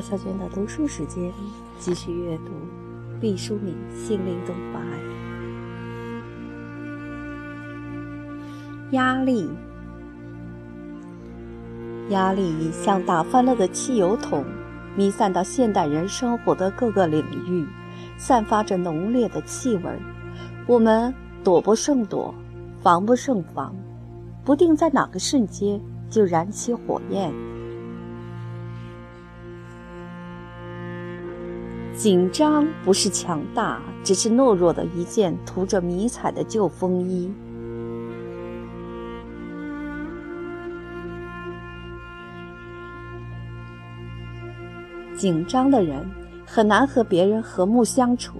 赵小娟的读书时间，继续阅读毕淑敏心灵动画。压力，压力像打翻了的汽油桶，弥散到现代人生活的各个领域，散发着浓烈的气味。我们躲不胜躲，防不胜防，不定在哪个瞬间就燃起火焰。紧张不是强大，只是懦弱的一件涂着迷彩的旧风衣。紧张的人很难和别人和睦相处，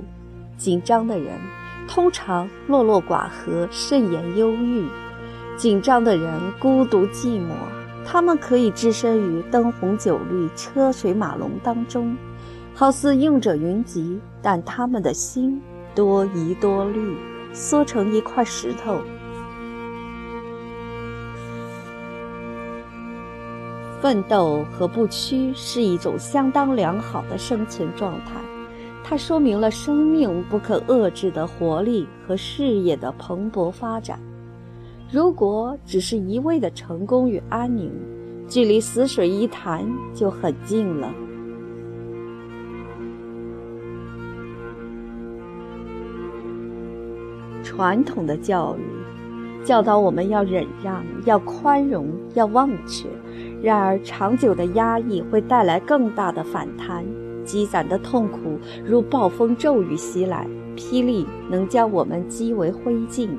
紧张的人通常落落寡合、慎言忧郁。紧张的人孤独寂寞，他们可以置身于灯红酒绿、车水马龙当中。好似用者云集，但他们的心多疑多虑，缩成一块石头。奋斗和不屈是一种相当良好的生存状态，它说明了生命不可遏制的活力和事业的蓬勃发展。如果只是一味的成功与安宁，距离死水一潭就很近了。传统的教育教导我们要忍让、要宽容、要忘却。然而，长久的压抑会带来更大的反弹，积攒的痛苦如暴风骤雨袭来，霹雳能将我们击为灰烬。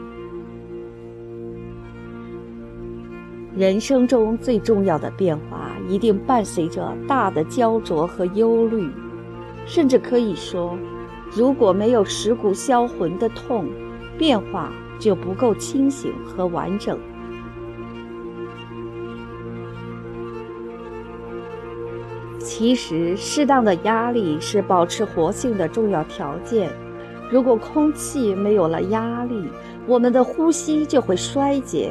人生中最重要的变化，一定伴随着大的焦灼和忧虑，甚至可以说，如果没有蚀骨销魂的痛。变化就不够清醒和完整。其实，适当的压力是保持活性的重要条件。如果空气没有了压力，我们的呼吸就会衰竭；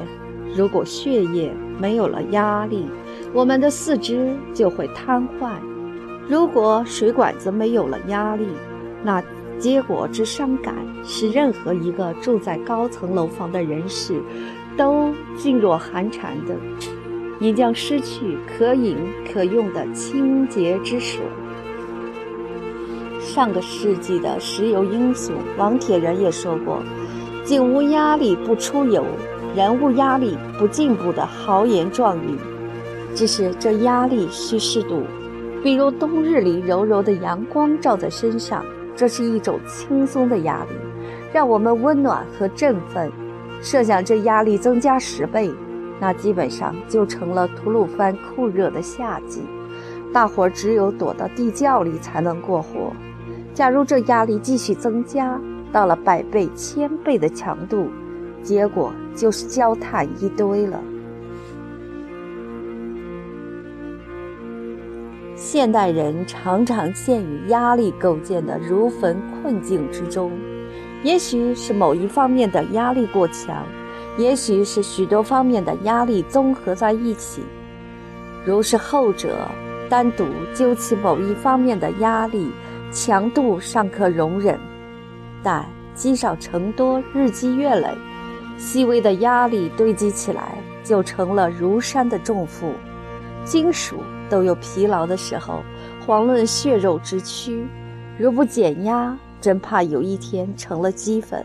如果血液没有了压力，我们的四肢就会瘫痪；如果水管子没有了压力，那……结果之伤感，使任何一个住在高层楼房的人士，都噤若寒蝉的。你将失去可饮可用的清洁之水。上个世纪的石油英雄王铁人也说过：“井无压力不出油，人无压力不进步”的豪言壮语。只是这压力需适度，比如冬日里柔柔的阳光照在身上。这是一种轻松的压力，让我们温暖和振奋。设想这压力增加十倍，那基本上就成了吐鲁番酷热的夏季，大伙儿只有躲到地窖里才能过活。假如这压力继续增加，到了百倍、千倍的强度，结果就是焦炭一堆了。现代人常常陷于压力构建的如焚困境之中，也许是某一方面的压力过强，也许是许多方面的压力综合在一起。如是后者，单独究其某一方面的压力强度尚可容忍，但积少成多，日积月累，细微的压力堆积起来，就成了如山的重负。金属。都有疲劳的时候，遑论血肉之躯。如不减压，真怕有一天成了齑粉。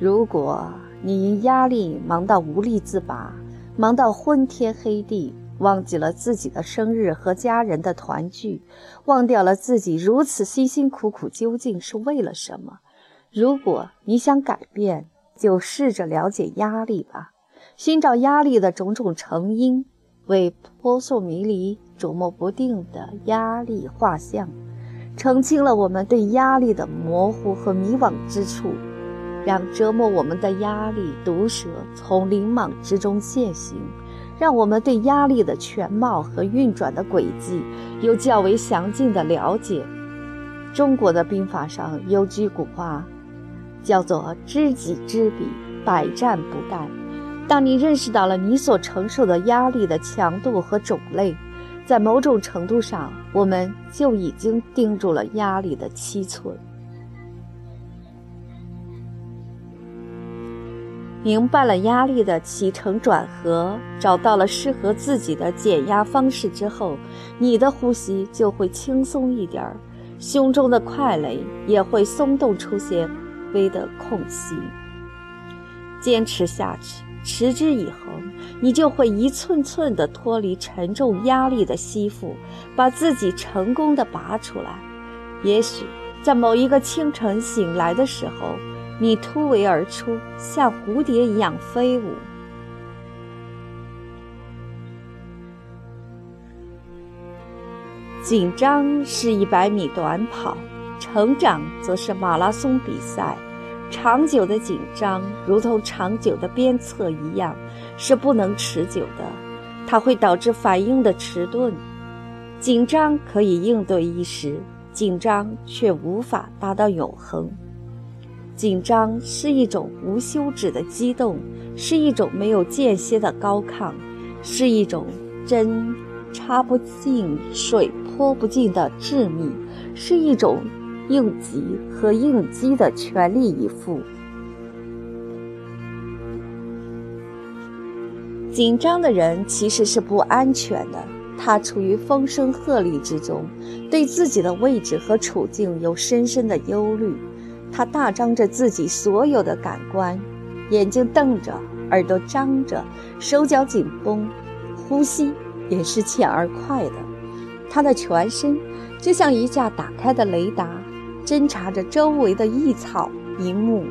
如果你因压力忙到无力自拔，忙到昏天黑地，忘记了自己的生日和家人的团聚，忘掉了自己如此辛辛苦苦究竟是为了什么，如果你想改变，就试着了解压力吧。寻找压力的种种成因，为扑朔迷离、琢磨不定的压力画像，澄清了我们对压力的模糊和迷惘之处，让折磨我们的压力毒蛇从灵莽之中现形，让我们对压力的全貌和运转的轨迹有较为详尽的了解。中国的兵法上有句古话，叫做“知己知彼，百战不殆”。当你认识到了你所承受的压力的强度和种类，在某种程度上，我们就已经盯住了压力的七寸。明白了压力的起承转合，找到了适合自己的减压方式之后，你的呼吸就会轻松一点儿，胸中的块垒也会松动出些微的空隙。坚持下去，持之以恒，你就会一寸寸地脱离沉重压力的吸附，把自己成功的拔出来。也许在某一个清晨醒来的时候。你突围而出，像蝴蝶一样飞舞。紧张是一百米短跑，成长则是马拉松比赛。长久的紧张，如同长久的鞭策一样，是不能持久的，它会导致反应的迟钝。紧张可以应对一时，紧张却无法达到永恒。紧张是一种无休止的激动，是一种没有间歇的高亢，是一种针插不进、水泼不进的致密，是一种应急和应激的全力以赴。紧张的人其实是不安全的，他处于风声鹤唳之中，对自己的位置和处境有深深的忧虑。他大张着自己所有的感官，眼睛瞪着，耳朵张着，手脚紧绷，呼吸也是浅而快的。他的全身就像一架打开的雷达，侦察着周围的异草一木。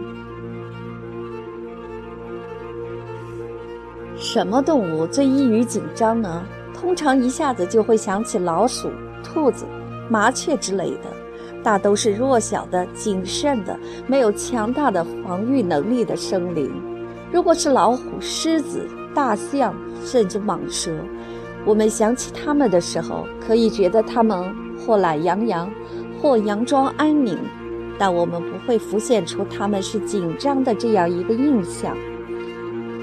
什么动物最易于紧张呢？通常一下子就会想起老鼠、兔子、麻雀之类的。大都是弱小的、谨慎的、没有强大的防御能力的生灵。如果是老虎、狮子、大象，甚至蟒蛇，我们想起它们的时候，可以觉得它们或懒洋洋，或佯装安宁，但我们不会浮现出他们是紧张的这样一个印象。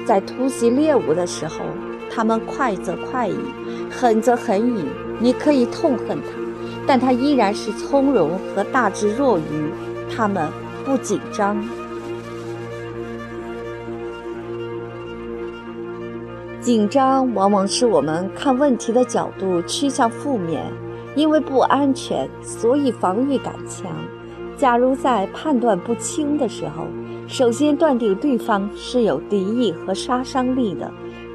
在突袭猎物的时候，他们快则快矣，狠则狠矣。你可以痛恨他。但他依然是从容和大智若愚，他们不紧张。紧张往往使我们看问题的角度趋向负面，因为不安全，所以防御感强。假如在判断不清的时候，首先断定对方是有敌意和杀伤力的，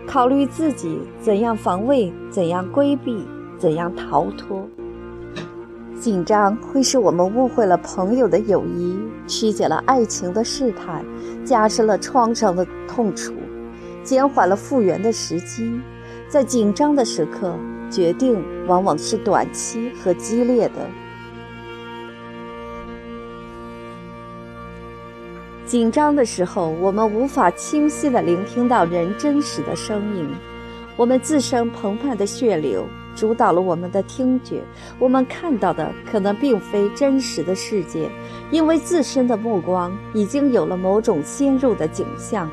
考虑自己怎样防卫，怎样规避，怎样逃脱。紧张会使我们误会了朋友的友谊，曲解了爱情的试探，加深了创伤的痛楚，减缓了复原的时机。在紧张的时刻，决定往往是短期和激烈的。紧张的时候，我们无法清晰地聆听到人真实的声音，我们自身澎湃的血流。主导了我们的听觉，我们看到的可能并非真实的世界，因为自身的目光已经有了某种先入的景象。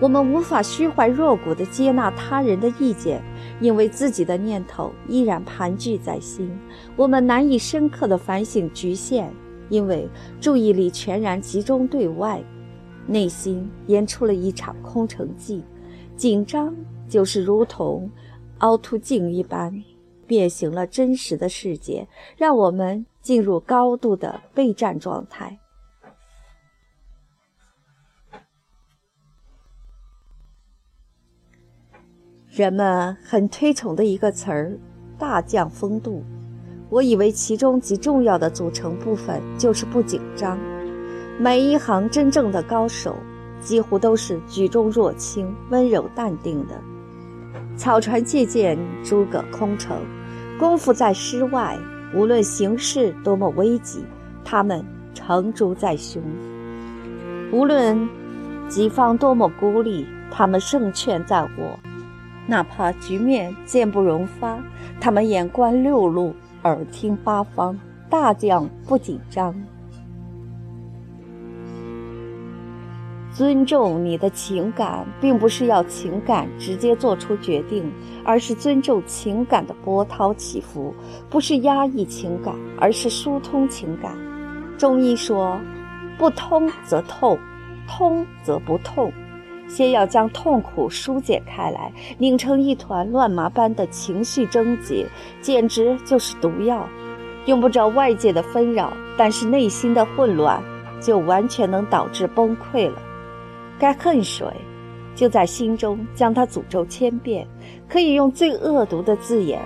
我们无法虚怀若谷地接纳他人的意见，因为自己的念头依然盘踞在心。我们难以深刻地反省局限，因为注意力全然集中对外，内心演出了一场空城计。紧张就是如同凹凸镜一般。变形了真实的世界，让我们进入高度的备战状态。人们很推崇的一个词儿“大将风度”，我以为其中极重要的组成部分就是不紧张。每一行真正的高手，几乎都是举重若轻、温柔淡定的。草船借箭，诸葛空城。功夫在诗外，无论形势多么危急，他们成竹在胸；无论己方多么孤立，他们胜券在握。哪怕局面箭不容发，他们眼观六路，耳听八方。大将不紧张。尊重你的情感，并不是要情感直接做出决定，而是尊重情感的波涛起伏；不是压抑情感，而是疏通情感。中医说，不通则痛，通则不痛。先要将痛苦疏解开来，拧成一团乱麻般的情绪症结，简直就是毒药。用不着外界的纷扰，但是内心的混乱，就完全能导致崩溃了。该恨谁，就在心中将他诅咒千遍，可以用最恶毒的字眼，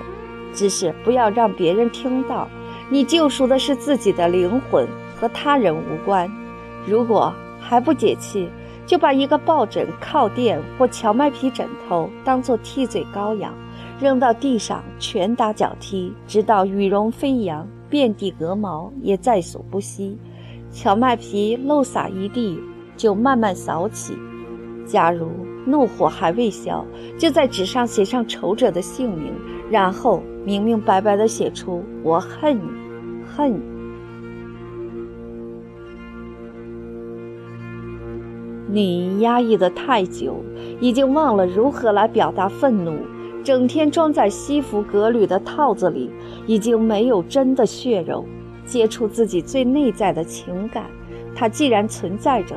只是不要让别人听到。你救赎的是自己的灵魂，和他人无关。如果还不解气，就把一个抱枕、靠垫或荞麦皮枕头当做替罪羔羊，扔到地上，拳打脚踢，直到羽绒飞扬，遍地鹅毛也在所不惜。荞麦皮漏洒一地。就慢慢扫起。假如怒火还未消，就在纸上写上仇者的姓名，然后明明白白地写出“我恨你，恨你”。你压抑得太久，已经忘了如何来表达愤怒，整天装在西服革履的套子里，已经没有真的血肉接触自己最内在的情感。它既然存在着。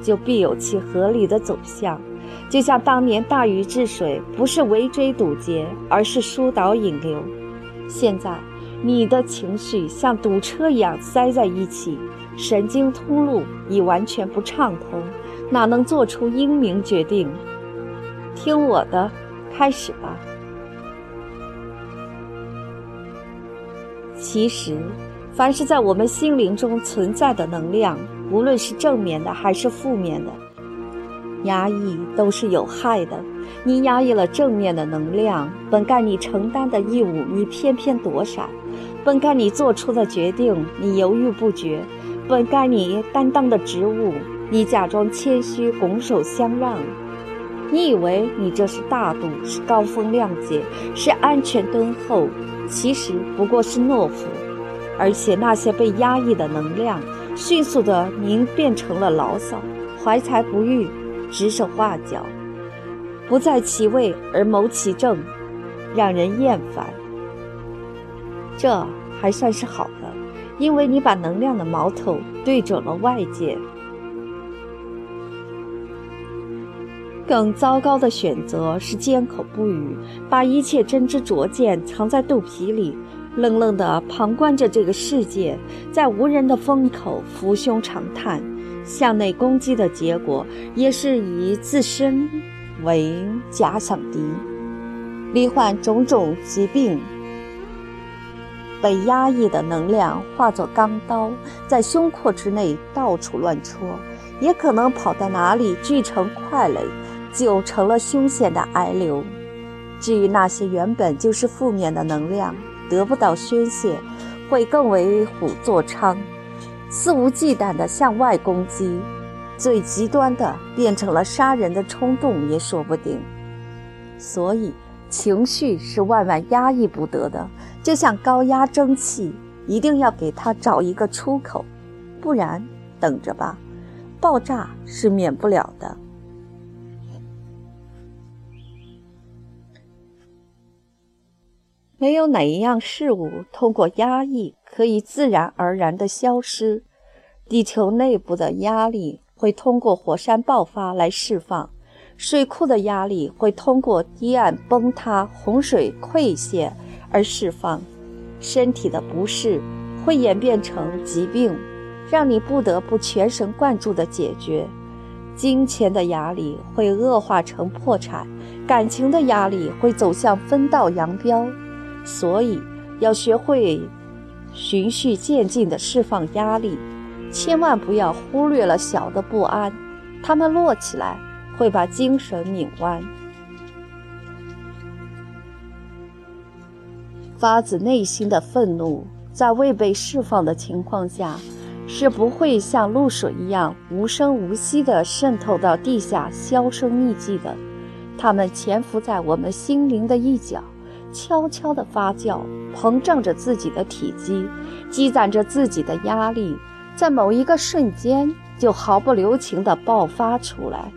就必有其合理的走向，就像当年大禹治水，不是围追堵截，而是疏导引流。现在你的情绪像堵车一样塞在一起，神经通路已完全不畅通，哪能做出英明决定？听我的，开始吧。其实，凡是在我们心灵中存在的能量。无论是正面的还是负面的，压抑都是有害的。你压抑了正面的能量，本该你承担的义务，你偏偏躲闪；本该你做出的决定，你犹豫不决；本该你担当的职务，你假装谦虚，拱手相让。你以为你这是大度，是高风亮节，是安全敦厚，其实不过是懦夫。而且那些被压抑的能量。迅速的，凝变成了牢骚，怀才不遇，指手画脚，不在其位而谋其政，让人厌烦。这还算是好的，因为你把能量的矛头对准了外界。更糟糕的选择是缄口不语，把一切真知灼见藏在肚皮里。冷冷地旁观着这个世界，在无人的风口伏胸长叹，向内攻击的结果也是以自身为假想敌，罹患种种疾病。被压抑的能量化作钢刀，在胸廓之内到处乱戳，也可能跑到哪里聚成块垒，就成了凶险的癌瘤。至于那些原本就是负面的能量，得不到宣泄，会更为虎作伥，肆无忌惮地向外攻击，最极端的变成了杀人的冲动也说不定。所以，情绪是万万压抑不得的，就像高压蒸汽，一定要给它找一个出口，不然等着吧，爆炸是免不了的。没有哪一样事物通过压抑可以自然而然地消失。地球内部的压力会通过火山爆发来释放，水库的压力会通过堤岸崩塌、洪水溃泻而释放，身体的不适会演变成疾病，让你不得不全神贯注地解决。金钱的压力会恶化成破产，感情的压力会走向分道扬镳。所以要学会循序渐进地释放压力，千万不要忽略了小的不安，它们落起来会把精神拧弯。发自内心的愤怒，在未被释放的情况下，是不会像露水一样无声无息地渗透到地下销声匿迹的，它们潜伏在我们心灵的一角。悄悄地发酵，膨胀着自己的体积，积攒着自己的压力，在某一个瞬间就毫不留情地爆发出来。